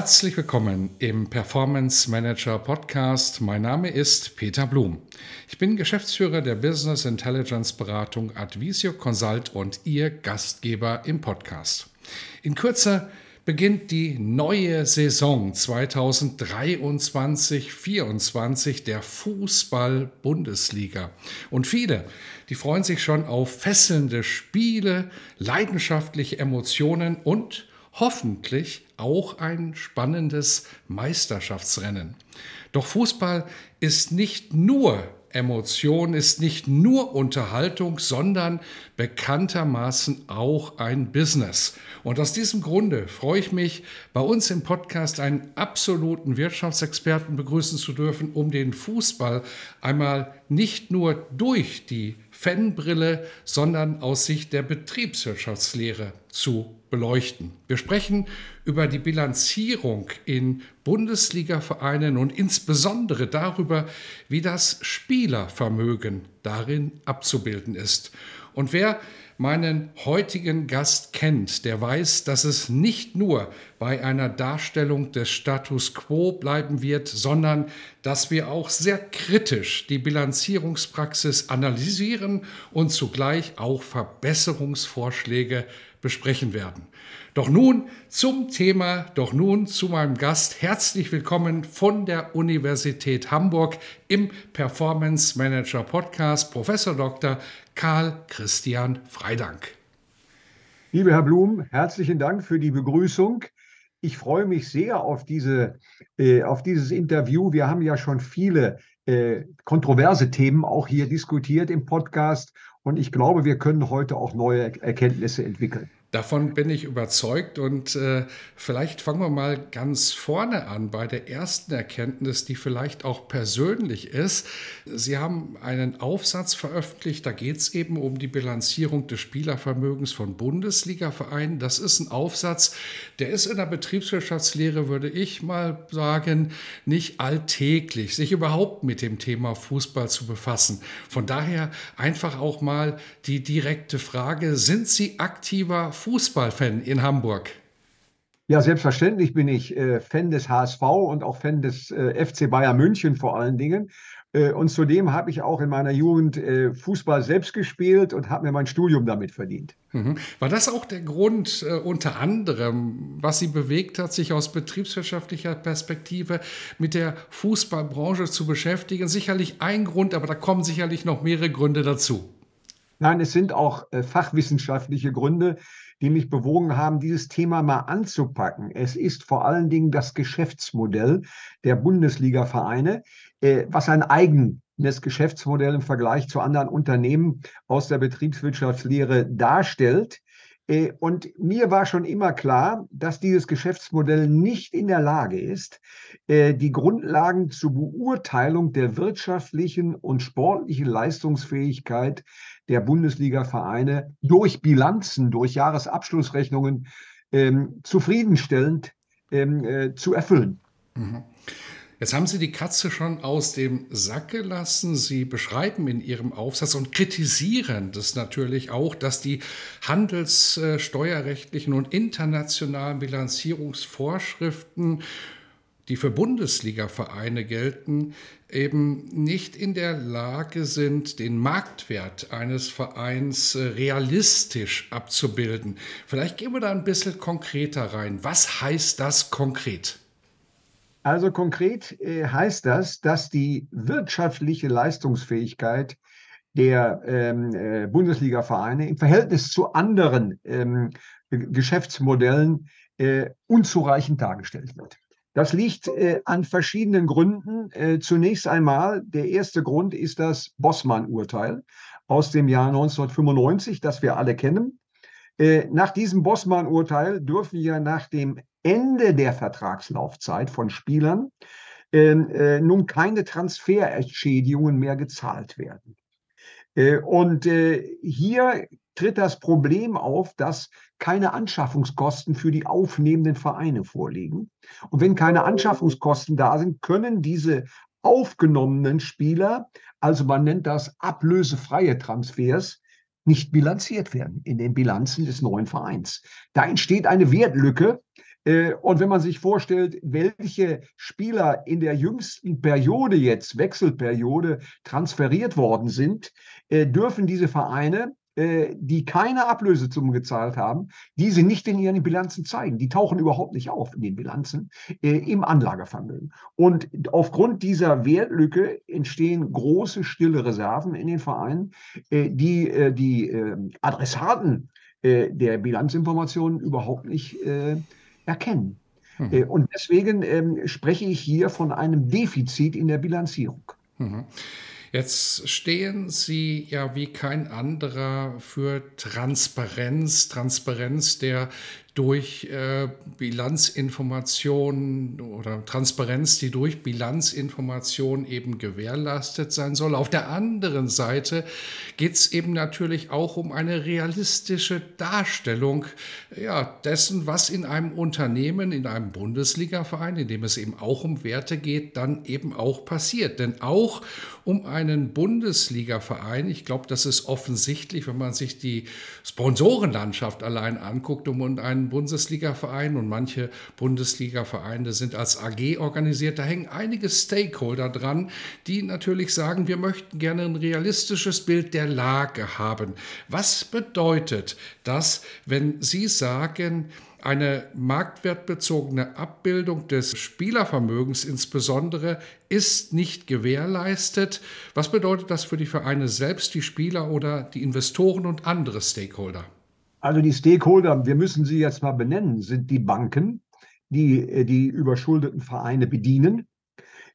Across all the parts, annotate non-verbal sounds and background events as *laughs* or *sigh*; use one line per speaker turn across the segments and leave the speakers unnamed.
Herzlich willkommen im Performance Manager Podcast. Mein Name ist Peter Blum. Ich bin Geschäftsführer der Business Intelligence Beratung Advisio Consult und Ihr Gastgeber im Podcast. In Kürze beginnt die neue Saison 2023-24 der Fußball-Bundesliga. Und viele, die freuen sich schon auf fesselnde Spiele, leidenschaftliche Emotionen und hoffentlich auch ein spannendes Meisterschaftsrennen. Doch Fußball ist nicht nur Emotion, ist nicht nur Unterhaltung, sondern bekanntermaßen auch ein Business. Und aus diesem Grunde freue ich mich, bei uns im Podcast einen absoluten Wirtschaftsexperten begrüßen zu dürfen, um den Fußball einmal nicht nur durch die Fanbrille, sondern aus Sicht der Betriebswirtschaftslehre zu beleuchten. Wir sprechen über die Bilanzierung in Bundesliga-Vereinen und insbesondere darüber, wie das Spielervermögen darin abzubilden ist. Und wer meinen heutigen Gast kennt, der weiß, dass es nicht nur bei einer Darstellung des Status quo bleiben wird, sondern dass wir auch sehr kritisch die Bilanzierungspraxis analysieren und zugleich auch Verbesserungsvorschläge besprechen werden. Doch nun zum Thema, doch nun zu meinem Gast. Herzlich willkommen von der Universität Hamburg im Performance Manager Podcast, Professor Dr. Karl Christian Freidank.
Lieber Herr Blum, herzlichen Dank für die Begrüßung. Ich freue mich sehr auf, diese, äh, auf dieses Interview. Wir haben ja schon viele äh, kontroverse Themen auch hier diskutiert im Podcast und ich glaube, wir können heute auch neue Erkenntnisse entwickeln.
Davon bin ich überzeugt und äh, vielleicht fangen wir mal ganz vorne an bei der ersten Erkenntnis, die vielleicht auch persönlich ist. Sie haben einen Aufsatz veröffentlicht, da geht es eben um die Bilanzierung des Spielervermögens von Bundesliga-Vereinen. Das ist ein Aufsatz, der ist in der Betriebswirtschaftslehre, würde ich mal sagen, nicht alltäglich, sich überhaupt mit dem Thema Fußball zu befassen. Von daher einfach auch mal die direkte Frage, sind Sie aktiver Fußballfan in Hamburg?
Ja, selbstverständlich bin ich äh, Fan des HSV und auch Fan des äh, FC Bayern München vor allen Dingen. Äh, und zudem habe ich auch in meiner Jugend äh, Fußball selbst gespielt und habe mir mein Studium damit verdient.
Mhm. War das auch der Grund äh, unter anderem, was Sie bewegt hat, sich aus betriebswirtschaftlicher Perspektive mit der Fußballbranche zu beschäftigen? Sicherlich ein Grund, aber da kommen sicherlich noch mehrere Gründe dazu.
Nein, es sind auch äh, fachwissenschaftliche Gründe die mich bewogen haben, dieses Thema mal anzupacken. Es ist vor allen Dingen das Geschäftsmodell der Bundesliga-Vereine, äh, was ein eigenes Geschäftsmodell im Vergleich zu anderen Unternehmen aus der Betriebswirtschaftslehre darstellt. Äh, und mir war schon immer klar, dass dieses Geschäftsmodell nicht in der Lage ist, äh, die Grundlagen zur Beurteilung der wirtschaftlichen und sportlichen Leistungsfähigkeit der Bundesliga-Vereine durch Bilanzen, durch Jahresabschlussrechnungen ähm, zufriedenstellend ähm, äh, zu erfüllen.
Mhm. Jetzt haben Sie die Katze schon aus dem Sack gelassen. Sie beschreiben in Ihrem Aufsatz und kritisieren das natürlich auch, dass die handelssteuerrechtlichen und internationalen Bilanzierungsvorschriften die für Bundesliga-Vereine gelten, eben nicht in der Lage sind, den Marktwert eines Vereins äh, realistisch abzubilden. Vielleicht gehen wir da ein bisschen konkreter rein. Was heißt das konkret?
Also konkret äh, heißt das, dass die wirtschaftliche Leistungsfähigkeit der ähm, äh, Bundesliga-Vereine im Verhältnis zu anderen ähm, Geschäftsmodellen unzureichend dargestellt wird. Das liegt äh, an verschiedenen Gründen. Äh, zunächst einmal, der erste Grund ist das Bossmann-Urteil aus dem Jahr 1995, das wir alle kennen. Äh, nach diesem Bossmann-Urteil dürfen ja nach dem Ende der Vertragslaufzeit von Spielern ähm, äh, nun keine Transferentschädigungen mehr gezahlt werden. Äh, und äh, hier tritt das Problem auf, dass keine Anschaffungskosten für die aufnehmenden Vereine vorliegen. Und wenn keine Anschaffungskosten da sind, können diese aufgenommenen Spieler, also man nennt das ablösefreie Transfers, nicht bilanziert werden in den Bilanzen des neuen Vereins. Da entsteht eine Wertlücke. Äh, und wenn man sich vorstellt, welche Spieler in der jüngsten Periode jetzt, Wechselperiode, transferiert worden sind, äh, dürfen diese Vereine die keine Ablösesumme gezahlt haben, diese nicht in ihren Bilanzen zeigen. Die tauchen überhaupt nicht auf in den Bilanzen äh, im Anlagevermögen. Und aufgrund dieser Wertlücke entstehen große stille Reserven in den Vereinen, äh, die äh, die ähm, Adressaten äh, der Bilanzinformationen überhaupt nicht äh, erkennen. Mhm. und deswegen ähm, spreche ich hier von einem Defizit in der Bilanzierung. Mhm.
Jetzt stehen Sie ja wie kein anderer für Transparenz, Transparenz der durch äh, Bilanzinformationen oder Transparenz, die durch Bilanzinformationen eben gewährleistet sein soll. Auf der anderen Seite geht es eben natürlich auch um eine realistische Darstellung ja, dessen, was in einem Unternehmen, in einem Bundesligaverein, in dem es eben auch um Werte geht, dann eben auch passiert. Denn auch um einen Bundesligaverein, ich glaube, das ist offensichtlich, wenn man sich die Sponsorenlandschaft allein anguckt, um einen Bundesliga-Verein und manche Bundesliga-Vereine sind als AG organisiert. Da hängen einige Stakeholder dran, die natürlich sagen, wir möchten gerne ein realistisches Bild der Lage haben. Was bedeutet das, wenn Sie sagen, eine marktwertbezogene Abbildung des Spielervermögens insbesondere ist nicht gewährleistet. Was bedeutet das für die Vereine selbst, die Spieler oder die Investoren und andere Stakeholder?
Also die Stakeholder, wir müssen sie jetzt mal benennen, sind die Banken, die äh, die überschuldeten Vereine bedienen,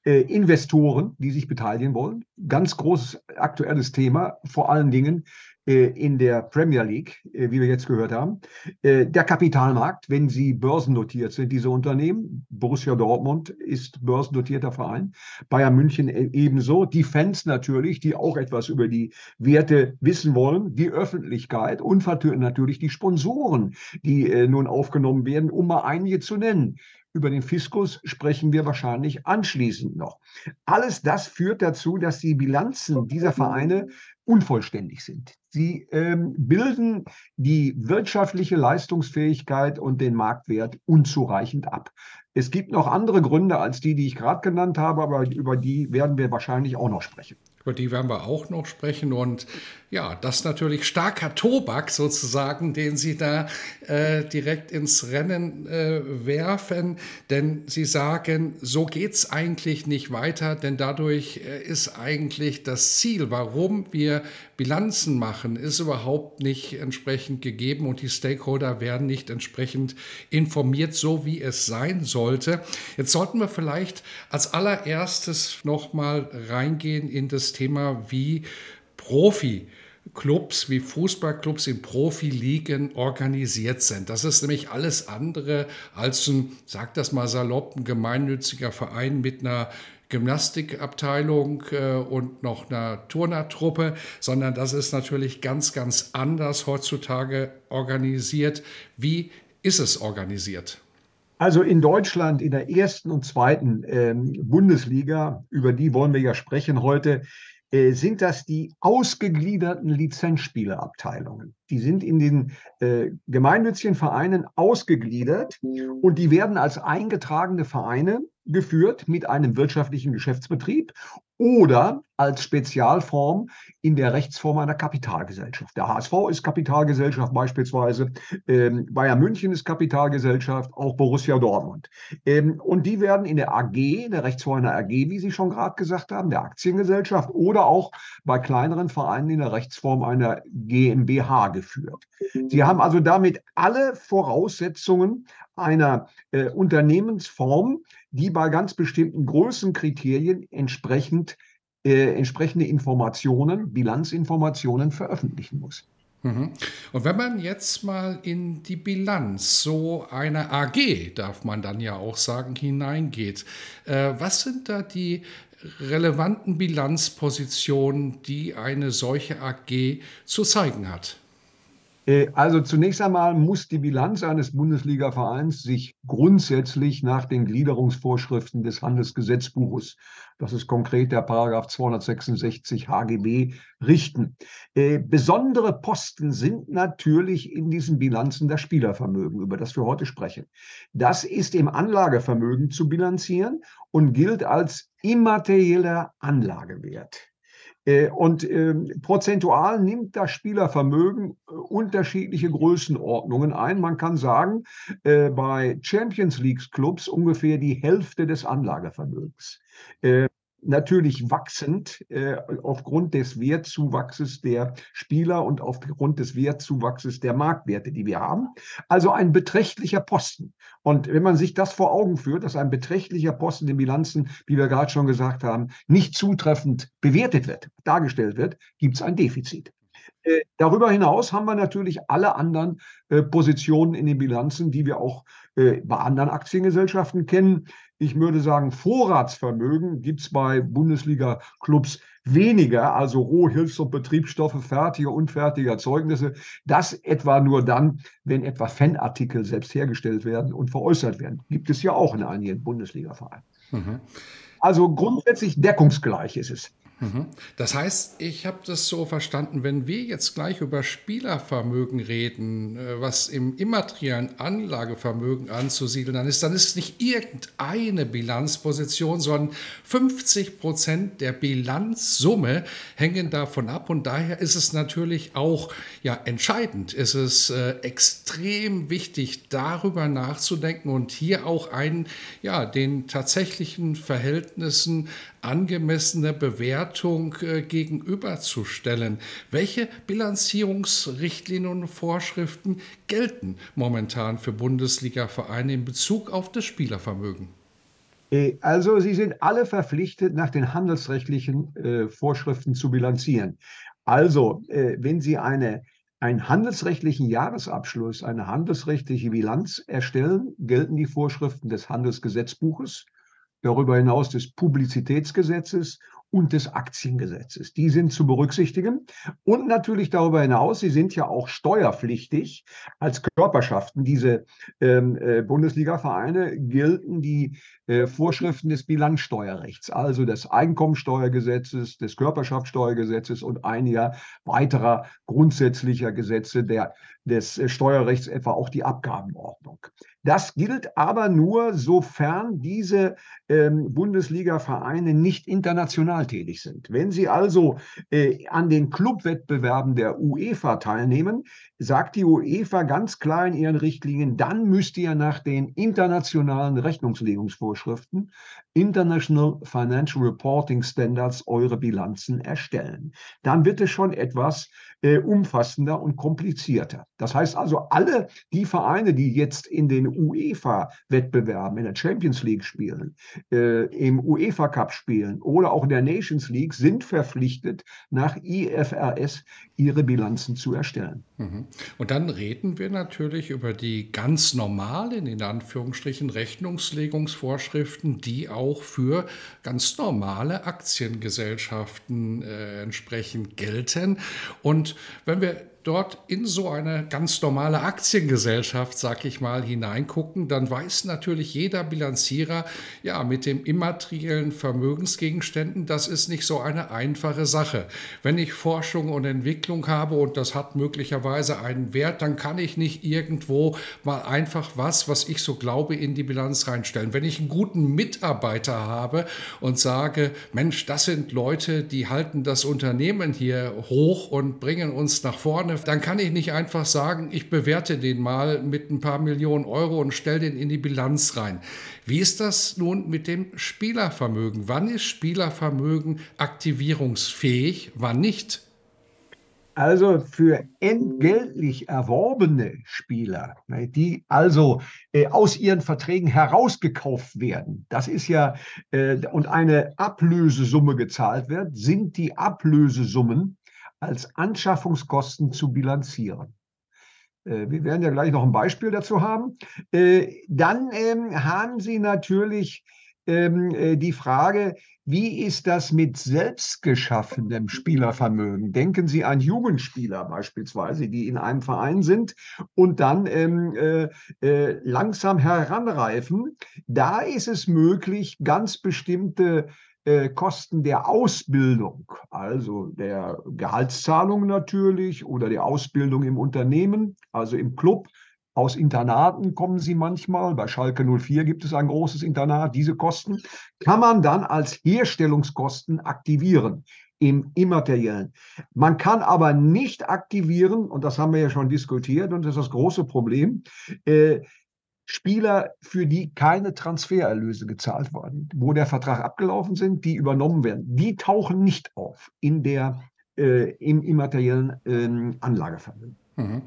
äh, Investoren, die sich beteiligen wollen. Ganz großes aktuelles Thema, vor allen Dingen in der Premier League, äh, wie wir jetzt gehört haben. Äh, der Kapitalmarkt, wenn sie börsennotiert sind, diese Unternehmen, Borussia Dortmund ist börsennotierter Verein, Bayern München ebenso, die Fans natürlich, die auch etwas über die Werte wissen wollen, die Öffentlichkeit und natürlich die Sponsoren, die nun aufgenommen werden, um mal einige zu nennen. Über den Fiskus sprechen wir wahrscheinlich anschließend noch. Alles das führt dazu, dass die Bilanzen dieser Vereine unvollständig sind. Sie ähm, bilden die wirtschaftliche Leistungsfähigkeit und den Marktwert unzureichend ab. Es gibt noch andere Gründe als die, die ich gerade genannt habe, aber über die werden wir wahrscheinlich auch noch sprechen.
Über die werden wir auch noch sprechen. Und ja, das natürlich starker Tobak sozusagen, den Sie da äh, direkt ins Rennen äh, werfen. Denn Sie sagen, so geht es eigentlich nicht weiter, denn dadurch äh, ist eigentlich das Ziel, warum wir Bilanzen machen, ist überhaupt nicht entsprechend gegeben und die Stakeholder werden nicht entsprechend informiert, so wie es sein sollte. Jetzt sollten wir vielleicht als allererstes nochmal reingehen in das Thema, wie Profi Clubs wie Fußballclubs in Profiligen organisiert sind. Das ist nämlich alles andere als ein, sag das mal salopp, ein gemeinnütziger Verein mit einer Gymnastikabteilung äh, und noch einer Turnertruppe, sondern das ist natürlich ganz, ganz anders heutzutage organisiert. Wie ist es organisiert?
Also in Deutschland in der ersten und zweiten ähm, Bundesliga, über die wollen wir ja sprechen heute, äh, sind das die ausgegliederten Lizenzspielerabteilungen. Die sind in den äh, gemeinnützigen Vereinen ausgegliedert und die werden als eingetragene Vereine geführt mit einem wirtschaftlichen Geschäftsbetrieb oder als Spezialform in der Rechtsform einer Kapitalgesellschaft. Der HSV ist Kapitalgesellschaft beispielsweise, ähm, Bayern München ist Kapitalgesellschaft, auch Borussia Dortmund. Ähm, und die werden in der AG, in der Rechtsform einer AG, wie Sie schon gerade gesagt haben, der Aktiengesellschaft oder auch bei kleineren Vereinen in der Rechtsform einer GmbH geführt. Sie haben also damit alle Voraussetzungen einer äh, Unternehmensform, die bei ganz bestimmten Größenkriterien entsprechend äh, entsprechende Informationen, Bilanzinformationen veröffentlichen muss.
Mhm. Und wenn man jetzt mal in die Bilanz so einer AG, darf man dann ja auch sagen, hineingeht, äh, was sind da die relevanten Bilanzpositionen, die eine solche AG zu zeigen hat?
Äh, also zunächst einmal muss die Bilanz eines Bundesliga-Vereins sich grundsätzlich nach den Gliederungsvorschriften des Handelsgesetzbuches, das ist konkret der Paragraph 266 HGB, richten. Äh, besondere Posten sind natürlich in diesen Bilanzen das Spielervermögen, über das wir heute sprechen. Das ist im Anlagevermögen zu bilanzieren und gilt als immaterieller Anlagewert. Äh, und ähm, prozentual nimmt das Spielervermögen äh, unterschiedliche Größenordnungen ein. Man kann sagen, äh, bei Champions League Clubs ungefähr die Hälfte des Anlagevermögens natürlich wachsend äh, aufgrund des Wertzuwachses der Spieler und aufgrund des Wertzuwachses der Marktwerte, die wir haben. Also ein beträchtlicher Posten. Und wenn man sich das vor Augen führt, dass ein beträchtlicher Posten in Bilanzen, wie wir gerade schon gesagt haben, nicht zutreffend bewertet wird, dargestellt wird, gibt es ein Defizit. Äh, darüber hinaus haben wir natürlich alle anderen äh, Positionen in den Bilanzen, die wir auch äh, bei anderen Aktiengesellschaften kennen. Ich würde sagen, Vorratsvermögen gibt es bei Bundesliga-Clubs weniger, also Rohhilfs- und Betriebsstoffe, fertige, unfertige Erzeugnisse. Das etwa nur dann, wenn etwa Fanartikel selbst hergestellt werden und veräußert werden. Gibt es ja auch in einigen Bundesliga-Vereinen. Mhm. Also grundsätzlich deckungsgleich ist es.
Mhm. Das heißt, ich habe das so verstanden, wenn wir jetzt gleich über Spielervermögen reden, äh, was im immateriellen Anlagevermögen anzusiedeln dann ist, dann ist nicht irgendeine Bilanzposition, sondern 50 Prozent der Bilanzsumme hängen davon ab und daher ist es natürlich auch ja, entscheidend, ist es äh, extrem wichtig, darüber nachzudenken und hier auch einen, ja, den tatsächlichen Verhältnissen angemessene Bewertung äh, gegenüberzustellen. Welche Bilanzierungsrichtlinien und Vorschriften gelten momentan für Bundesliga-Vereine in Bezug auf das Spielervermögen?
Äh, also sie sind alle verpflichtet, nach den handelsrechtlichen äh, Vorschriften zu bilanzieren. Also wenn Sie eine, einen handelsrechtlichen Jahresabschluss, eine handelsrechtliche Bilanz erstellen, gelten die Vorschriften des Handelsgesetzbuches darüber hinaus des Publizitätsgesetzes und des Aktiengesetzes. Die sind zu berücksichtigen. Und natürlich darüber hinaus, sie sind ja auch steuerpflichtig als Körperschaften. Diese ähm, äh, Bundesliga-Vereine gelten die äh, Vorschriften des Bilanzsteuerrechts, also des Einkommensteuergesetzes, des Körperschaftssteuergesetzes und einiger weiterer grundsätzlicher Gesetze der, des äh, Steuerrechts, etwa auch die Abgabenordnung. Das gilt aber nur, sofern diese ähm, Bundesliga-Vereine nicht international tätig sind. Wenn sie also äh, an den Clubwettbewerben der UEFA teilnehmen, sagt die UEFA ganz klar in ihren Richtlinien, dann müsst ihr nach den internationalen Rechnungslegungsvorschriften, International Financial Reporting Standards, eure Bilanzen erstellen. Dann wird es schon etwas äh, umfassender und komplizierter. Das heißt also, alle die Vereine, die jetzt in den UEFA-Wettbewerben, in der Champions League spielen, äh, im UEFA Cup spielen oder auch in der Nations League, sind verpflichtet, nach IFRS ihre Bilanzen zu erstellen.
Mhm. Und dann reden wir natürlich über die ganz normalen, in Anführungsstrichen, Rechnungslegungsvorschriften, die auch für ganz normale Aktiengesellschaften äh, entsprechend gelten. Und wenn wir dort in so eine ganz normale Aktiengesellschaft, sag ich mal, hineingucken, dann weiß natürlich jeder Bilanzierer, ja, mit dem immateriellen Vermögensgegenständen, das ist nicht so eine einfache Sache. Wenn ich Forschung und Entwicklung habe und das hat möglicherweise einen Wert, dann kann ich nicht irgendwo mal einfach was, was ich so glaube, in die Bilanz reinstellen. Wenn ich einen guten Mitarbeiter habe und sage, Mensch, das sind Leute, die halten das Unternehmen hier hoch und bringen uns nach vorne, dann kann ich nicht einfach sagen, ich bewerte den mal mit ein paar Millionen Euro und stelle den in die Bilanz rein. Wie ist das nun mit dem Spielervermögen? Wann ist Spielervermögen aktivierungsfähig, wann nicht?
Also für entgeltlich erworbene Spieler, ne, die also äh, aus ihren Verträgen herausgekauft werden, das ist ja, äh, und eine Ablösesumme gezahlt wird, sind die Ablösesummen als Anschaffungskosten zu bilanzieren. Äh, wir werden ja gleich noch ein Beispiel dazu haben. Äh, dann ähm, haben Sie natürlich ähm, äh, die Frage, wie ist das mit selbstgeschaffenem Spielervermögen? Denken Sie an Jugendspieler beispielsweise, die in einem Verein sind und dann ähm, äh, äh, langsam heranreifen. Da ist es möglich, ganz bestimmte äh, Kosten der Ausbildung, also der Gehaltszahlung natürlich oder der Ausbildung im Unternehmen, also im Club, aus Internaten kommen sie manchmal. Bei Schalke 04 gibt es ein großes Internat. Diese Kosten kann man dann als Herstellungskosten aktivieren im Immateriellen. Man kann aber nicht aktivieren, und das haben wir ja schon diskutiert, und das ist das große Problem, äh, Spieler, für die keine Transfererlöse gezahlt wurden, wo der Vertrag abgelaufen sind, die übernommen werden, die tauchen nicht auf in der, äh, im immateriellen äh, Anlagevermögen.
Mhm.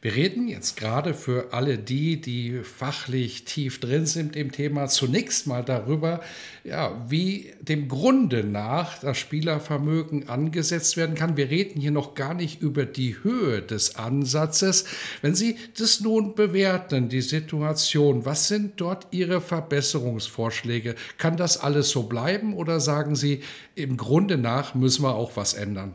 Wir reden jetzt gerade für alle die, die fachlich tief drin sind im Thema, zunächst mal darüber, ja, wie dem Grunde nach das Spielervermögen angesetzt werden kann. Wir reden hier noch gar nicht über die Höhe des Ansatzes. Wenn Sie das nun bewerten, die Situation, was sind dort Ihre Verbesserungsvorschläge? Kann das alles so bleiben oder sagen Sie, im Grunde nach müssen wir auch was ändern?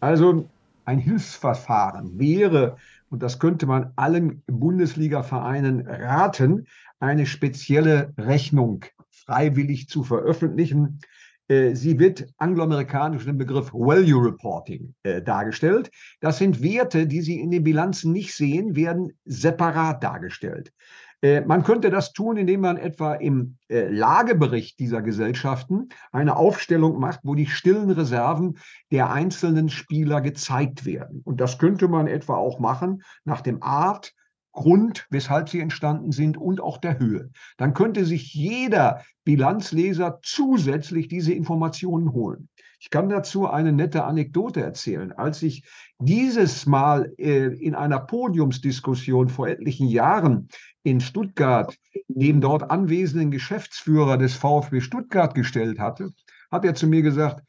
Also ein Hilfsverfahren wäre, und das könnte man allen Bundesliga-Vereinen raten, eine spezielle Rechnung freiwillig zu veröffentlichen. Äh, sie wird angloamerikanisch im Begriff Value Reporting äh, dargestellt. Das sind Werte, die Sie in den Bilanzen nicht sehen, werden separat dargestellt. Äh, man könnte das tun, indem man etwa im äh, Lagebericht dieser Gesellschaften eine Aufstellung macht, wo die stillen Reserven der einzelnen Spieler gezeigt werden. Und das könnte man etwa auch machen nach dem Art, Grund, weshalb sie entstanden sind und auch der Höhe. Dann könnte sich jeder Bilanzleser zusätzlich diese Informationen holen. Ich kann dazu eine nette Anekdote erzählen. Als ich dieses Mal äh, in einer Podiumsdiskussion vor etlichen Jahren in Stuttgart neben dort anwesenden Geschäftsführer des VfB Stuttgart gestellt hatte, hat er zu mir gesagt,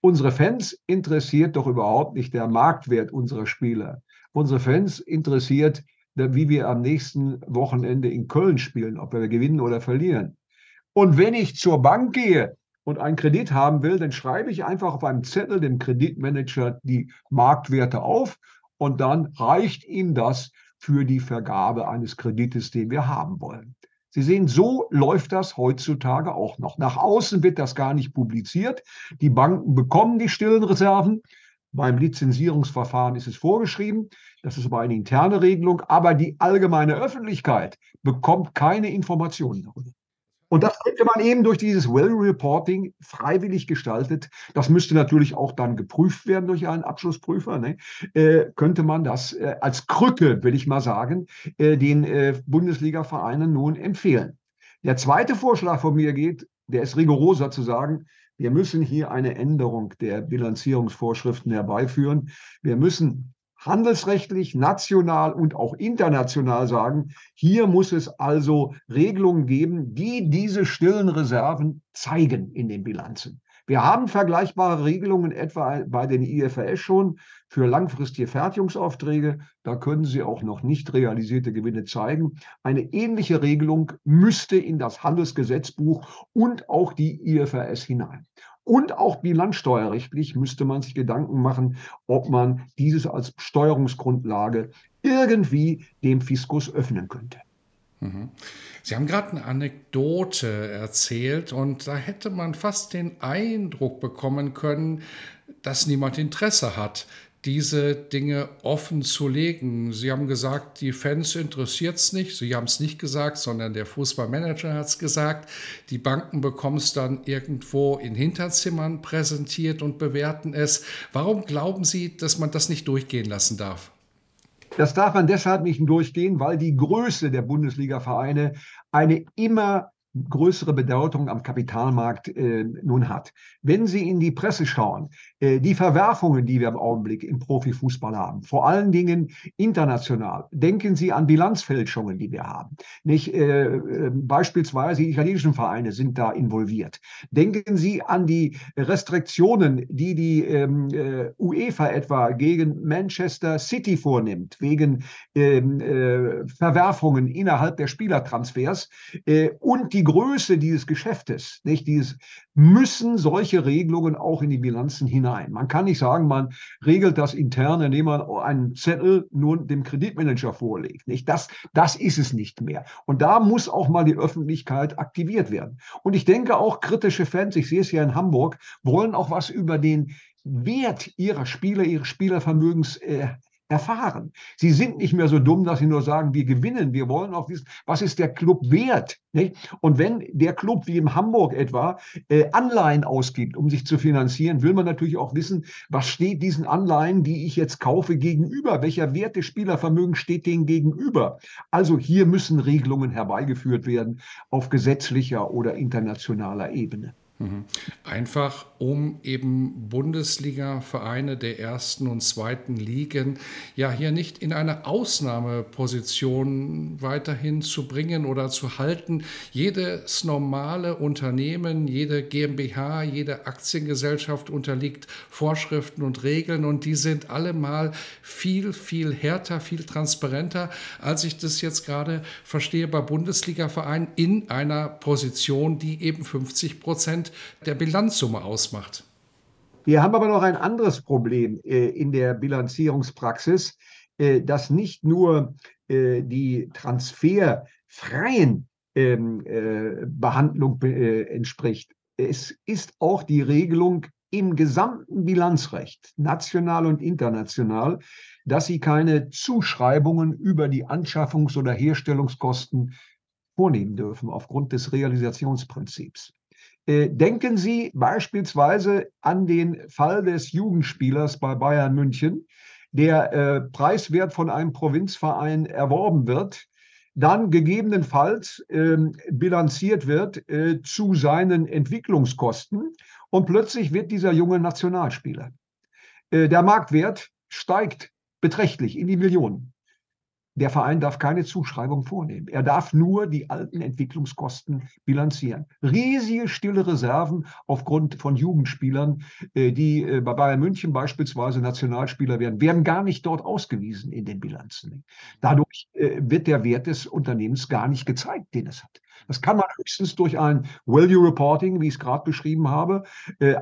unsere Fans interessiert doch überhaupt nicht der Marktwert unserer Spieler. Unsere Fans interessiert, wie wir am nächsten Wochenende in Köln spielen, ob wir gewinnen oder verlieren. Und wenn ich zur Bank gehe und einen Kredit haben will, dann schreibe ich einfach auf einem Zettel dem Kreditmanager die Marktwerte auf und dann reicht ihm das für die Vergabe eines Kredites, den wir haben wollen. Sie sehen, so läuft das heutzutage auch noch. Nach außen wird das gar nicht publiziert. Die Banken bekommen die stillen Reserven. Beim Lizenzierungsverfahren ist es vorgeschrieben. Das ist aber eine interne Regelung. Aber die allgemeine Öffentlichkeit bekommt keine Informationen darüber. Und das könnte man eben durch dieses Well-Reporting freiwillig gestaltet, das müsste natürlich auch dann geprüft werden durch einen Abschlussprüfer, ne? äh, könnte man das äh, als Krücke, will ich mal sagen, äh, den äh, Bundesliga-Vereinen nun empfehlen. Der zweite Vorschlag von mir geht, der ist rigoroser zu sagen, wir müssen hier eine Änderung der Bilanzierungsvorschriften herbeiführen. Wir müssen handelsrechtlich, national und auch international sagen, hier muss es also Regelungen geben, die diese stillen Reserven zeigen in den Bilanzen. Wir haben vergleichbare Regelungen etwa bei den IFRS schon für langfristige Fertigungsaufträge. Da können Sie auch noch nicht realisierte Gewinne zeigen. Eine ähnliche Regelung müsste in das Handelsgesetzbuch und auch die IFRS hinein. Und auch bilanzsteuerrechtlich müsste man sich Gedanken machen, ob man dieses als Steuerungsgrundlage irgendwie dem Fiskus öffnen könnte.
Mhm. Sie haben gerade eine Anekdote erzählt und da hätte man fast den Eindruck bekommen können, dass niemand Interesse hat diese Dinge offen zu legen. Sie haben gesagt, die Fans interessiert es nicht. Sie haben es nicht gesagt, sondern der Fußballmanager hat es gesagt. Die Banken bekommen es dann irgendwo in Hinterzimmern präsentiert und bewerten es. Warum glauben Sie, dass man das nicht durchgehen lassen darf?
Das darf man deshalb nicht durchgehen, weil die Größe der Bundesliga-Vereine eine immer größere Bedeutung am Kapitalmarkt äh, nun hat. Wenn Sie in die Presse schauen, äh, die Verwerfungen, die wir im Augenblick im Profifußball haben, vor allen Dingen international, denken Sie an Bilanzfälschungen, die wir haben. Nicht, äh, äh beispielsweise die italienischen Vereine sind da involviert. Denken Sie an die Restriktionen, die die ähm, äh, UEFA etwa gegen Manchester City vornimmt, wegen ähm, äh, Verwerfungen innerhalb der Spielertransfers und die die Größe dieses Geschäftes, nicht dieses, müssen solche Regelungen auch in die Bilanzen hinein. Man kann nicht sagen, man regelt das interne, indem man einen Zettel nur dem Kreditmanager vorlegt. Nicht? Das, das ist es nicht mehr. Und da muss auch mal die Öffentlichkeit aktiviert werden. Und ich denke auch kritische Fans, ich sehe es hier in Hamburg, wollen auch was über den Wert ihrer Spieler, ihres Spielervermögens äh, erfahren. Sie sind nicht mehr so dumm, dass sie nur sagen, wir gewinnen. Wir wollen auch wissen, was ist der Club wert? Nicht? Und wenn der Club wie in Hamburg etwa äh, Anleihen ausgibt, um sich zu finanzieren, will man natürlich auch wissen, was steht diesen Anleihen, die ich jetzt kaufe, gegenüber? Welcher Wert des Spielervermögens steht denen gegenüber? Also hier müssen Regelungen herbeigeführt werden auf gesetzlicher oder internationaler Ebene.
Mhm. Einfach um eben Bundesliga-Vereine der ersten und zweiten Ligen ja hier nicht in eine Ausnahmeposition weiterhin zu bringen oder zu halten. Jedes normale Unternehmen, jede GmbH, jede Aktiengesellschaft unterliegt Vorschriften und Regeln und die sind allemal viel, viel härter, viel transparenter, als ich das jetzt gerade verstehe bei Bundesliga-Vereinen in einer Position, die eben 50 Prozent der Bilanzsumme ausmacht.
Wir haben aber noch ein anderes Problem äh, in der Bilanzierungspraxis, äh, das nicht nur äh, die transferfreien ähm, äh, Behandlung entspricht. Es ist auch die Regelung im gesamten Bilanzrecht, national und international, dass sie keine Zuschreibungen über die Anschaffungs- oder Herstellungskosten vornehmen dürfen aufgrund des Realisationsprinzips. Äh, denken Sie beispielsweise an den Fall des Jugendspielers bei Bayern München, der äh, preiswert von einem Provinzverein erworben wird, dann gegebenenfalls äh, bilanziert wird äh, zu seinen Entwicklungskosten und plötzlich wird dieser junge Nationalspieler. Der Marktwert steigt beträchtlich in die Millionen. Der Verein darf keine Zuschreibung vornehmen. Er darf nur die alten Entwicklungskosten bilanzieren. Riesige stille Reserven aufgrund von Jugendspielern, äh, die äh, bei Bayern München beispielsweise Nationalspieler werden, werden gar nicht dort ausgewiesen in den Bilanzen. Dadurch äh, wird der Wert des Unternehmens gar nicht gezeigt, den es hat. Das kann man höchstens durch ein Value Reporting, wie ich es gerade beschrieben habe,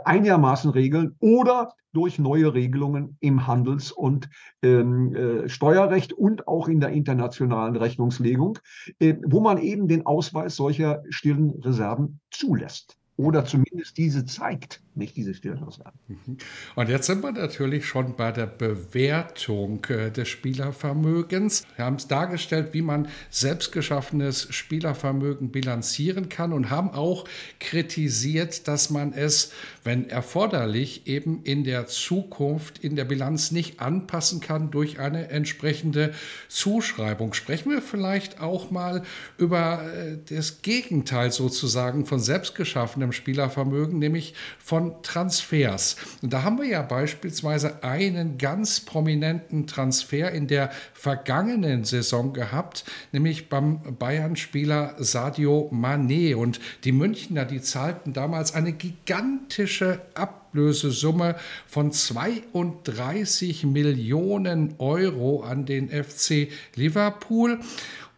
einigermaßen regeln oder durch neue Regelungen im Handels- und ähm, äh, Steuerrecht und auch in der internationalen Rechnungslegung, äh, wo man eben den Ausweis solcher stillen Reserven zulässt oder zumindest diese zeigt, nicht diese.
Mhm. Und jetzt sind wir natürlich schon bei der Bewertung äh, des Spielervermögens. Wir haben es dargestellt, wie man selbstgeschaffenes Spielervermögen bilanzieren kann und haben auch kritisiert, dass man es, wenn erforderlich, eben in der Zukunft in der Bilanz nicht anpassen kann durch eine entsprechende Zuschreibung. Sprechen wir vielleicht auch mal über äh, das Gegenteil sozusagen von selbstgeschaffenem Spielervermögen, nämlich von Transfers. Und da haben wir ja beispielsweise einen ganz prominenten Transfer in der vergangenen Saison gehabt, nämlich beim Bayern-Spieler Sadio Mané. Und die Münchner, die zahlten damals eine gigantische Ablösesumme von 32 Millionen Euro an den FC Liverpool.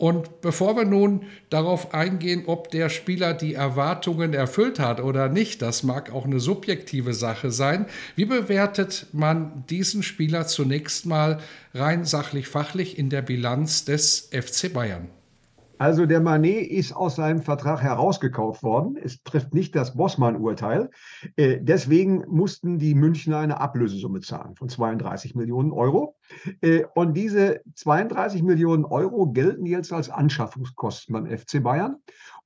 Und bevor wir nun darauf eingehen, ob der Spieler die Erwartungen erfüllt hat oder nicht, das mag auch eine subjektive Sache sein, wie bewertet man diesen Spieler zunächst mal rein sachlich fachlich in der Bilanz des FC Bayern?
Also der Manet ist aus seinem Vertrag herausgekauft worden. Es trifft nicht das Bossmann-Urteil. Äh, deswegen mussten die Münchner eine Ablösesumme zahlen von 32 Millionen Euro. Äh, und diese 32 Millionen Euro gelten jetzt als Anschaffungskosten beim FC Bayern.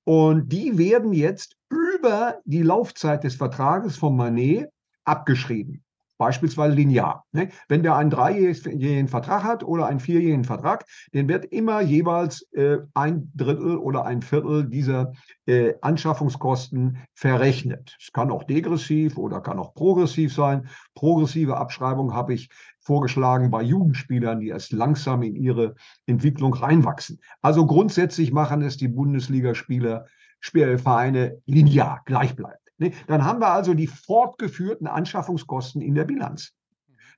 Und die werden jetzt über die Laufzeit des Vertrages von Manet abgeschrieben. Beispielsweise linear. Ne? Wenn der einen dreijährigen Vertrag hat oder einen vierjährigen Vertrag, dann wird immer jeweils äh, ein Drittel oder ein Viertel dieser äh, Anschaffungskosten verrechnet. Es kann auch degressiv oder kann auch progressiv sein. Progressive Abschreibung habe ich vorgeschlagen bei Jugendspielern, die erst langsam in ihre Entwicklung reinwachsen. Also grundsätzlich machen es die Bundesligaspieler, Vereine linear, gleichbleibend. Ne? Dann haben wir also die fortgeführten Anschaffungskosten in der Bilanz.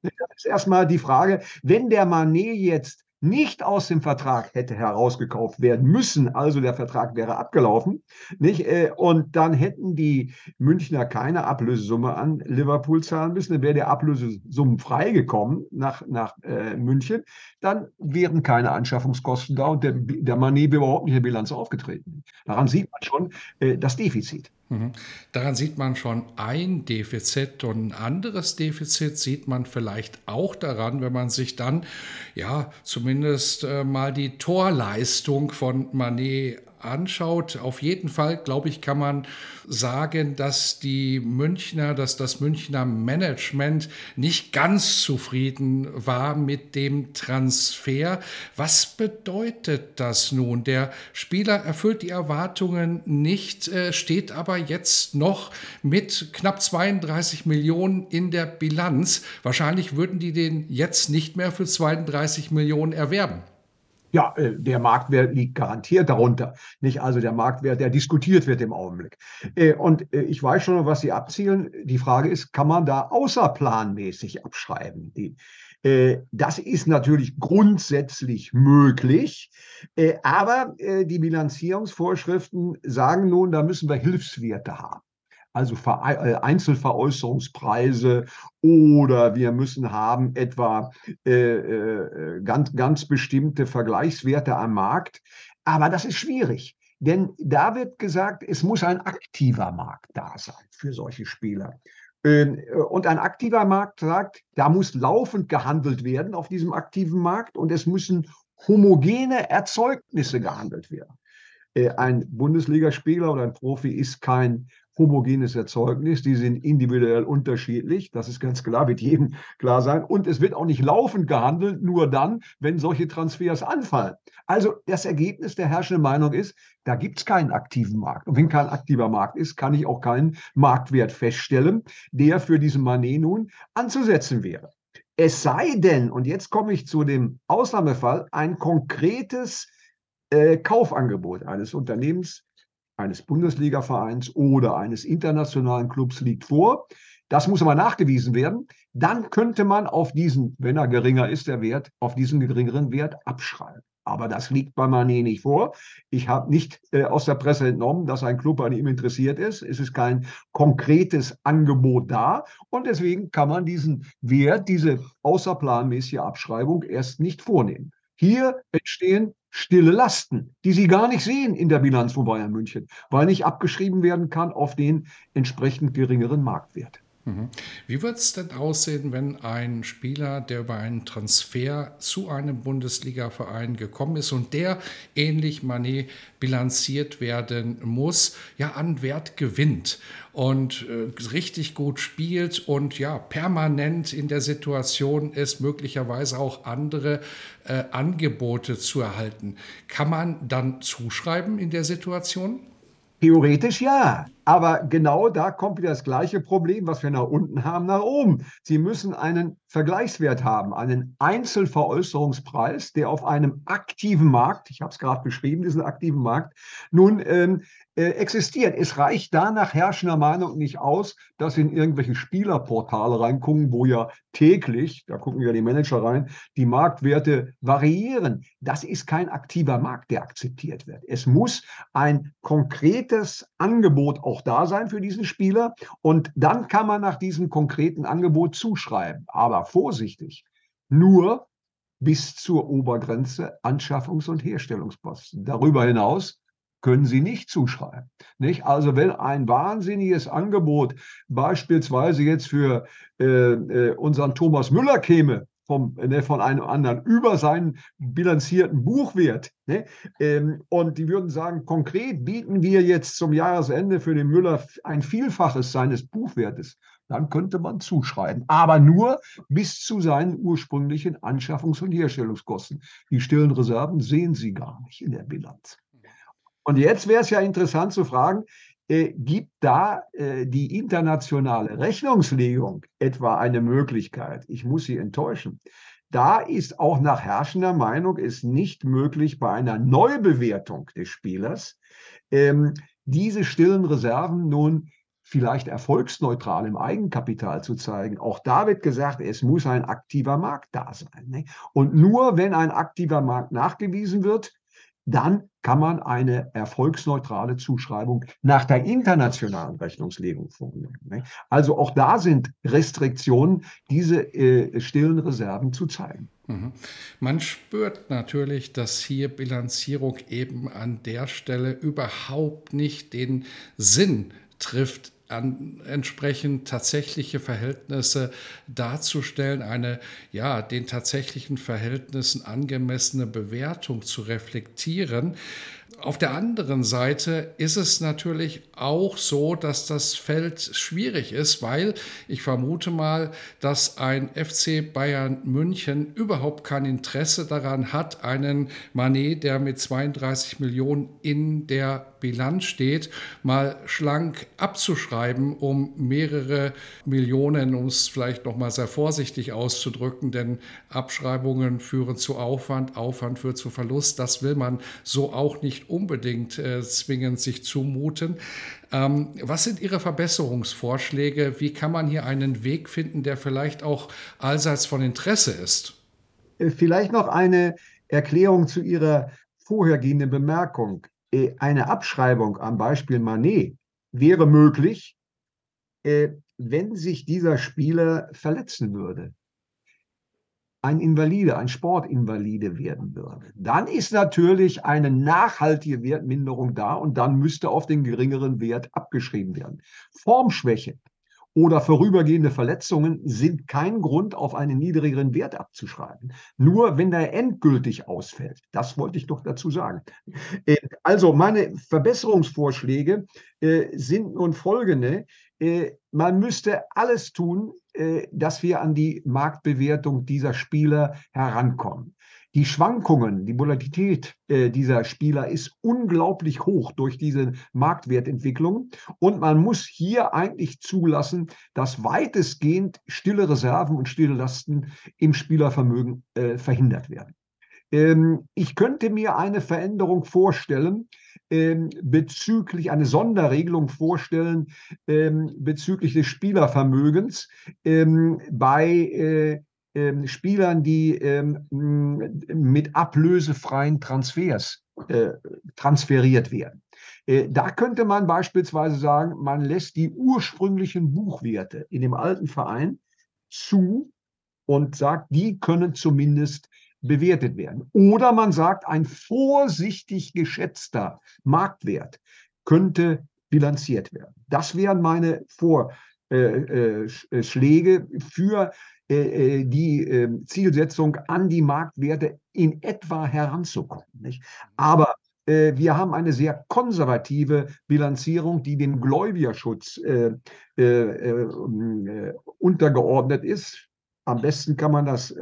Ne? Das ist erstmal die Frage, wenn der Manet jetzt nicht aus dem Vertrag hätte herausgekauft werden müssen, also der Vertrag wäre abgelaufen, nicht? Äh, und dann hätten die Münchner keine Ablösesumme an Liverpool zahlen müssen, dann wäre der Ablösesumme freigekommen nach, nach äh, München, dann wären keine Anschaffungskosten da und der, der Manet wäre überhaupt nicht in der Bilanz aufgetreten. Daran sieht man schon äh, das Defizit.
Mhm. Daran sieht man schon ein Defizit und ein anderes Defizit sieht man vielleicht auch daran, wenn man sich dann ja zumindest äh, mal die Torleistung von Manet anschaut, auf jeden Fall, glaube ich, kann man sagen, dass die Münchner, dass das Münchner Management nicht ganz zufrieden war mit dem Transfer. Was bedeutet das nun? Der Spieler erfüllt die Erwartungen nicht, äh, steht aber jetzt noch mit knapp 32 Millionen in der Bilanz. Wahrscheinlich würden die den jetzt nicht mehr für 32 Millionen erwerben.
Ja, äh, der Marktwert liegt garantiert darunter. Nicht also der Marktwert, der diskutiert wird im Augenblick. Äh, und äh, ich weiß schon, was Sie abzielen. Die Frage ist, kann man da außerplanmäßig abschreiben? Das ist natürlich grundsätzlich möglich, aber die Bilanzierungsvorschriften sagen nun, da müssen wir Hilfswerte haben also äh, Einzelveräußerungspreise oder wir müssen haben etwa äh, äh, ganz, ganz bestimmte Vergleichswerte am Markt. Aber das ist schwierig, denn da wird gesagt, es muss ein aktiver Markt da sein für solche Spieler. Ähm, und ein aktiver Markt sagt, da muss laufend gehandelt werden auf diesem aktiven Markt und es müssen homogene Erzeugnisse gehandelt werden. Äh, ein Bundesligaspieler oder ein Profi ist kein homogenes Erzeugnis, die sind individuell unterschiedlich, das ist ganz klar, wird jedem klar sein. Und es wird auch nicht laufend gehandelt, nur dann, wenn solche Transfers anfallen. Also das Ergebnis der herrschenden Meinung ist, da gibt es keinen aktiven Markt. Und wenn kein aktiver Markt ist, kann ich auch keinen Marktwert feststellen, der für diesen Manet nun anzusetzen wäre. Es sei denn, und jetzt komme ich zu dem Ausnahmefall, ein konkretes äh, Kaufangebot eines Unternehmens eines Bundesligavereins oder eines internationalen Clubs liegt vor. Das muss aber nachgewiesen werden. Dann könnte man auf diesen, wenn er geringer ist, der Wert, auf diesen geringeren Wert abschreiben. Aber das liegt bei Manet nicht vor. Ich habe nicht äh, aus der Presse entnommen, dass ein Club an ihm interessiert ist. Es ist kein konkretes Angebot da. Und deswegen kann man diesen Wert, diese außerplanmäßige Abschreibung erst nicht vornehmen. Hier entstehen stille Lasten, die Sie gar nicht sehen in der Bilanz von Bayern München, weil nicht abgeschrieben werden kann auf den entsprechend geringeren Marktwert.
Mhm. Wie wird es denn aussehen, wenn ein Spieler, der über einen Transfer zu einem Bundesligaverein gekommen ist und der ähnlich Manet bilanziert werden muss, ja an Wert gewinnt und äh, richtig gut spielt und ja permanent in der Situation ist, möglicherweise auch andere äh, Angebote zu erhalten. Kann man dann zuschreiben in der Situation?
Theoretisch ja, aber genau da kommt wieder das gleiche Problem, was wir nach unten haben, nach oben. Sie müssen einen Vergleichswert haben, einen Einzelveräußerungspreis, der auf einem aktiven Markt, ich habe es gerade beschrieben, diesen aktiven Markt, nun ähm, äh, existiert. Es reicht da nach herrschender Meinung nicht aus, dass in irgendwelche Spielerportale reingucken, wo ja täglich, da gucken ja die Manager rein, die Marktwerte variieren. Das ist kein aktiver Markt, der akzeptiert wird. Es muss ein konkretes Angebot auch da sein für diesen Spieler und dann kann man nach diesem konkreten Angebot zuschreiben. Aber vorsichtig, nur bis zur Obergrenze Anschaffungs- und Herstellungskosten. Darüber hinaus können Sie nicht zuschreiben. Nicht? Also wenn ein wahnsinniges Angebot beispielsweise jetzt für äh, äh, unseren Thomas Müller käme, vom, ne, von einem anderen über seinen bilanzierten Buchwert. Ne? Ähm, und die würden sagen, konkret bieten wir jetzt zum Jahresende für den Müller ein Vielfaches seines Buchwertes. dann könnte man zuschreiben. Aber nur bis zu seinen ursprünglichen Anschaffungs- und Herstellungskosten. Die stillen Reserven sehen Sie gar nicht in der Bilanz. Und jetzt wäre es ja interessant zu fragen, äh, gibt da äh, die internationale Rechnungslegung etwa eine Möglichkeit? Ich muss Sie enttäuschen. Da ist auch nach herrschender Meinung es nicht möglich, bei einer Neubewertung des Spielers ähm, diese stillen Reserven nun vielleicht erfolgsneutral im Eigenkapital zu zeigen. Auch da wird gesagt, es muss ein aktiver Markt da sein. Ne? Und nur wenn ein aktiver Markt nachgewiesen wird, dann kann man eine erfolgsneutrale Zuschreibung nach der internationalen Rechnungslegung vornehmen. Ne? Also auch da sind Restriktionen, diese äh, stillen Reserven zu zeigen.
Mhm. Man spürt natürlich, dass hier Bilanzierung eben an der Stelle überhaupt nicht den Sinn trifft, an, entsprechend tatsächliche Verhältnisse darzustellen, eine ja den tatsächlichen Verhältnissen angemessene Bewertung zu reflektieren. Auf der anderen Seite ist es natürlich auch so, dass das Feld schwierig ist, weil ich vermute mal, dass ein FC Bayern München überhaupt kein Interesse daran hat, einen Manet, der mit 32 Millionen in der Bilanz steht, mal schlank abzuschreiben, um mehrere Millionen, um es vielleicht noch mal sehr vorsichtig auszudrücken, denn Abschreibungen führen zu Aufwand, Aufwand führt zu Verlust. Das will man so auch nicht unbedingt äh, zwingend sich zumuten. Ähm, was sind Ihre Verbesserungsvorschläge? Wie kann man hier einen Weg finden, der vielleicht auch allseits von Interesse ist?
Äh, vielleicht noch eine Erklärung zu Ihrer vorhergehenden Bemerkung. Äh, eine Abschreibung am Beispiel Manet wäre möglich, äh, wenn sich dieser Spieler verletzen würde. Ein Invalide, ein Sportinvalide werden würde. Dann ist natürlich eine nachhaltige Wertminderung da und dann müsste auf den geringeren Wert abgeschrieben werden. Formschwäche oder vorübergehende Verletzungen sind kein Grund, auf einen niedrigeren Wert abzuschreiben. Nur wenn der endgültig ausfällt. Das wollte ich doch dazu sagen. Äh, also meine Verbesserungsvorschläge äh, sind nun folgende. Äh, man müsste alles tun, dass wir an die Marktbewertung dieser Spieler herankommen. Die Schwankungen, die Volatilität äh, dieser Spieler ist unglaublich hoch durch diese Marktwertentwicklung. Und man muss hier eigentlich zulassen, dass weitestgehend stille Reserven und stille Lasten im Spielervermögen äh, verhindert werden. Ähm, ich könnte mir eine Veränderung vorstellen, ähm, bezüglich eine Sonderregelung vorstellen ähm, bezüglich des Spielervermögens ähm, bei äh, ähm, Spielern, die ähm, mit ablösefreien Transfers äh, transferiert werden. Äh, da könnte man beispielsweise sagen, man lässt die ursprünglichen Buchwerte in dem alten Verein zu und sagt, die können zumindest bewertet werden. Oder man sagt, ein vorsichtig geschätzter Marktwert könnte bilanziert werden. Das wären meine Vorschläge äh, äh, für äh, die ähm, Zielsetzung, an die Marktwerte in etwa heranzukommen. Aber wir haben eine sehr konservative Bilanzierung, die dem Gläubigerschutz untergeordnet ist. Am besten kann man das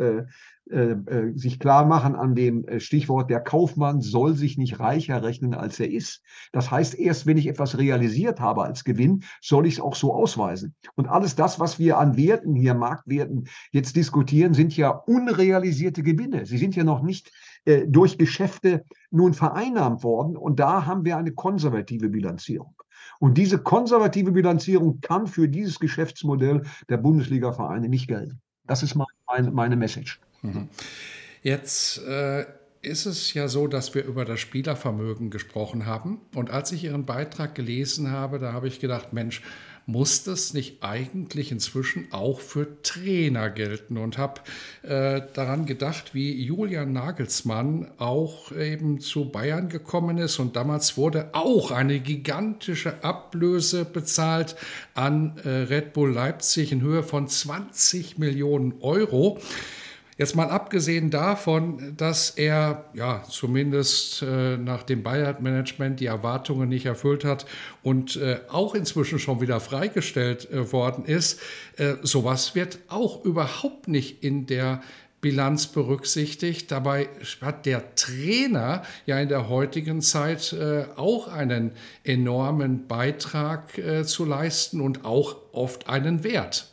sich klar machen an dem äh, Stichwort, der Kaufmann soll sich nicht reicher rechnen, als er ist. Das heißt, erst wenn ich etwas realisiert habe als Gewinn, soll ich es auch so ausweisen. Und alles das, was wir an Werten hier, Marktwerten jetzt diskutieren, sind ja unrealisierte Gewinne. Sie sind ja noch nicht äh, durch Geschäfte nun vereinnahmt worden. Und da haben wir eine konservative Bilanzierung. Und diese konservative Bilanzierung kann für dieses Geschäftsmodell der Bundesliga-Vereine nicht gelten. Das ist meine, meine Message. Mhm.
Jetzt äh, ist es ja so, dass wir über das Spielervermögen gesprochen haben. Und als ich Ihren Beitrag gelesen habe, da habe ich gedacht, Mensch, muss das nicht eigentlich inzwischen auch für Trainer gelten? Und habe äh, daran gedacht, wie Julian Nagelsmann auch eben zu Bayern gekommen ist. Und damals wurde auch eine gigantische Ablöse bezahlt an äh, Red Bull Leipzig in Höhe von 20 Millionen Euro. Jetzt mal abgesehen davon, dass er ja zumindest äh, nach dem Bayern-Management die Erwartungen nicht erfüllt hat und äh, auch inzwischen schon wieder freigestellt äh, worden ist, äh, sowas wird auch überhaupt nicht in der Bilanz berücksichtigt. Dabei hat der Trainer ja in der heutigen Zeit äh, auch einen enormen Beitrag äh, zu leisten und auch oft einen Wert.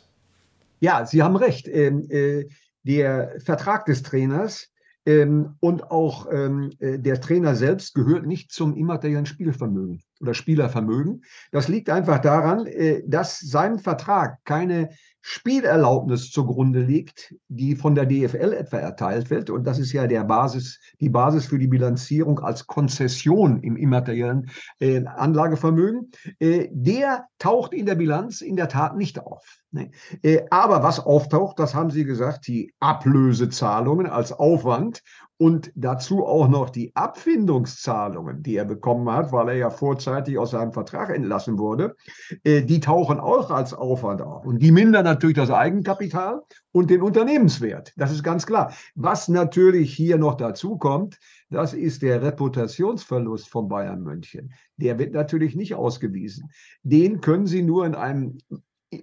Ja, Sie haben recht. Ähm, äh, der Vertrag des Trainers ähm, und auch ähm, äh, der Trainer selbst gehört nicht zum immateriellen Spielvermögen oder Spielervermögen. Das liegt einfach daran, äh, dass seinem Vertrag keine Spielerlaubnis zugrunde liegt, die von der DFL etwa erteilt wird. Und das ist ja der Basis, die Basis für die Bilanzierung als Konzession im immateriellen äh, Anlagevermögen. Äh, der taucht in der Bilanz in der Tat nicht auf. Nee. Äh, aber was auftaucht, das haben Sie gesagt, die Ablösezahlungen als Aufwand und dazu auch noch die Abfindungszahlungen, die er bekommen hat, weil er ja vorzeitig aus seinem Vertrag entlassen wurde, äh, die tauchen auch als Aufwand auf. Und die mindern natürlich das Eigenkapital und den Unternehmenswert. Das ist ganz klar. Was natürlich hier noch dazu kommt, das ist der Reputationsverlust von Bayern München. Der wird natürlich nicht ausgewiesen. Den können Sie nur in einem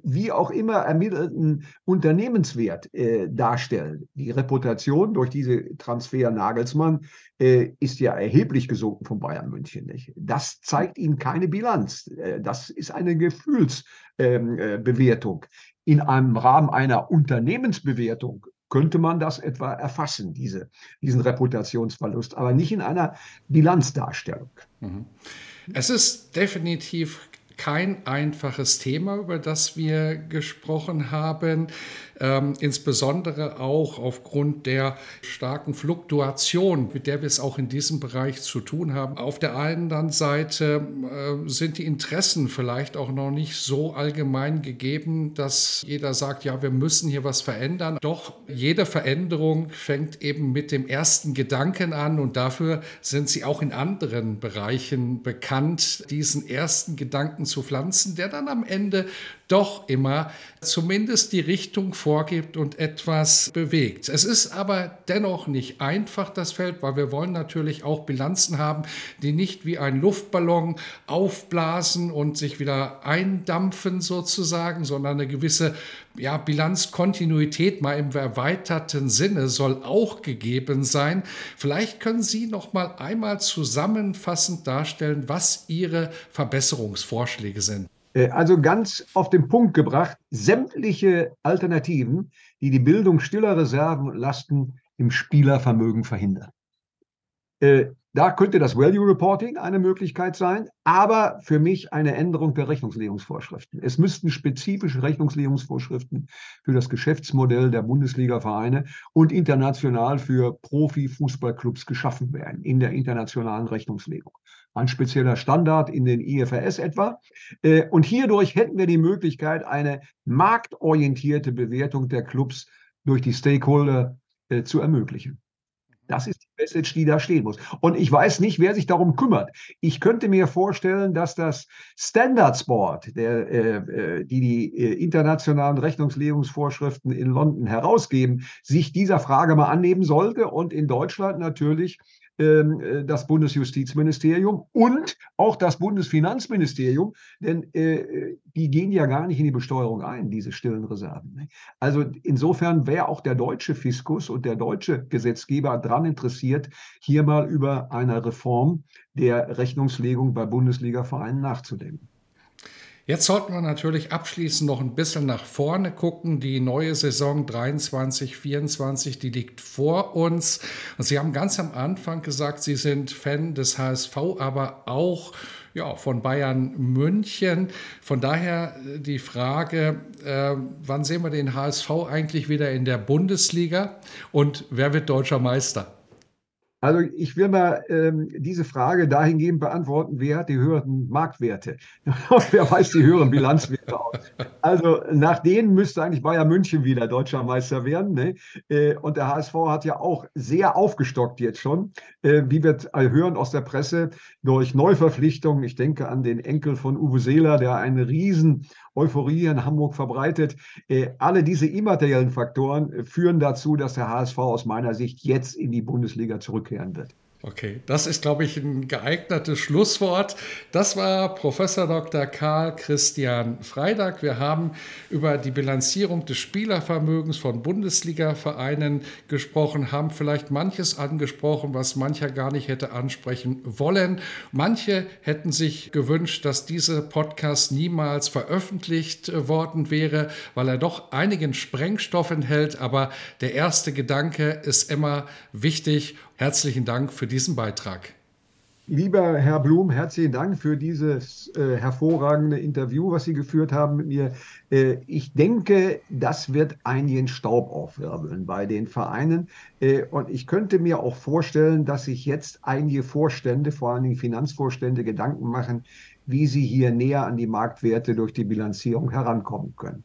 wie auch immer ermittelten Unternehmenswert äh, darstellen. Die Reputation durch diese Transfer Nagelsmann äh, ist ja erheblich gesunken von Bayern München. Nicht? Das zeigt Ihnen keine Bilanz. Äh, das ist eine Gefühlsbewertung. Ähm, äh, In einem Rahmen einer Unternehmensbewertung könnte man das etwa erfassen, diese, diesen Reputationsverlust, aber nicht in einer Bilanzdarstellung. Mhm.
Es ist definitiv kein einfaches Thema, über das wir gesprochen haben ähm, insbesondere auch aufgrund der starken Fluktuation, mit der wir es auch in diesem Bereich zu tun haben. Auf der einen Seite äh, sind die Interessen vielleicht auch noch nicht so allgemein gegeben, dass jeder sagt, ja, wir müssen hier was verändern. Doch jede Veränderung fängt eben mit dem ersten Gedanken an und dafür sind sie auch in anderen Bereichen bekannt, diesen ersten Gedanken zu pflanzen, der dann am Ende doch immer zumindest die Richtung vorgibt und etwas bewegt. Es ist aber dennoch nicht einfach, das Feld, weil wir wollen natürlich auch Bilanzen haben, die nicht wie ein Luftballon aufblasen und sich wieder eindampfen sozusagen, sondern eine gewisse ja, Bilanzkontinuität mal im erweiterten Sinne soll auch gegeben sein. Vielleicht können Sie noch mal einmal zusammenfassend darstellen, was Ihre Verbesserungsvorschläge sind.
Äh, also ganz auf den Punkt gebracht, sämtliche Alternativen, die die Bildung stiller Reserven und Lasten im Spielervermögen verhindern. Äh, da könnte das Value Reporting eine Möglichkeit sein, aber für mich eine Änderung der Rechnungslegungsvorschriften. Es müssten spezifische Rechnungslegungsvorschriften für das Geschäftsmodell der Bundesliga-Vereine und international für Profi-Fußballclubs geschaffen werden in der internationalen Rechnungslegung ein spezieller Standard in den IFRS etwa. Äh, und hierdurch hätten wir die Möglichkeit, eine marktorientierte Bewertung der Clubs durch die Stakeholder äh, zu ermöglichen. Das ist die Message, die da stehen muss. Und ich weiß nicht, wer sich darum kümmert. Ich könnte mir vorstellen, dass das Standards Board, der, äh, die die äh, internationalen Rechnungslegungsvorschriften in London herausgeben, sich dieser Frage mal annehmen sollte und in Deutschland natürlich äh, das Bundesjustizministerium und auch das Bundesfinanzministerium, denn äh, die gehen ja gar nicht in die Besteuerung ein, diese stillen Reserven. Ne? Also insofern wäre auch der deutsche Fiskus und der deutsche Gesetzgeber daran interessiert, hier mal über eine Reform der Rechnungslegung bei Bundesliga-Vereinen nachzudenken.
Jetzt sollten wir natürlich abschließend noch ein bisschen nach vorne gucken. Die neue Saison 23, 24, die liegt vor uns. Und Sie haben ganz am Anfang gesagt, Sie sind Fan des HSV, aber auch ja, von Bayern München. Von daher äh, die Frage, äh, wann sehen wir den HSV eigentlich wieder in der Bundesliga und wer wird deutscher Meister?
Also ich will mal ähm, diese Frage dahingehend beantworten, wer hat die höheren Marktwerte? *laughs* wer weiß die höheren Bilanzwerte aus? Also nach denen müsste eigentlich Bayern München wieder deutscher Meister werden. Ne? Äh, und der HSV hat ja auch sehr aufgestockt jetzt schon, äh, wie wir hören aus der Presse, durch Neuverpflichtungen. Ich denke an den Enkel von Uwe Seeler, der eine riesen Euphorie in Hamburg verbreitet. Äh, alle diese immateriellen Faktoren führen dazu, dass der HSV aus meiner Sicht jetzt in die Bundesliga zurückkehren wird.
Okay, das ist, glaube ich, ein geeignetes Schlusswort. Das war Professor Dr. Karl Christian Freitag. Wir haben über die Bilanzierung des Spielervermögens von Bundesliga-Vereinen gesprochen, haben vielleicht manches angesprochen, was mancher gar nicht hätte ansprechen wollen. Manche hätten sich gewünscht, dass dieser Podcast niemals veröffentlicht worden wäre, weil er doch einigen Sprengstoff enthält. Aber der erste Gedanke ist immer wichtig Herzlichen Dank für diesen Beitrag.
Lieber Herr Blum, herzlichen Dank für dieses äh, hervorragende Interview, was Sie geführt haben mit mir. Äh, ich denke, das wird einigen Staub aufwirbeln bei den Vereinen. Äh, und ich könnte mir auch vorstellen, dass sich jetzt einige Vorstände, vor allen Dingen Finanzvorstände, Gedanken machen, wie sie hier näher an die Marktwerte durch die Bilanzierung herankommen können.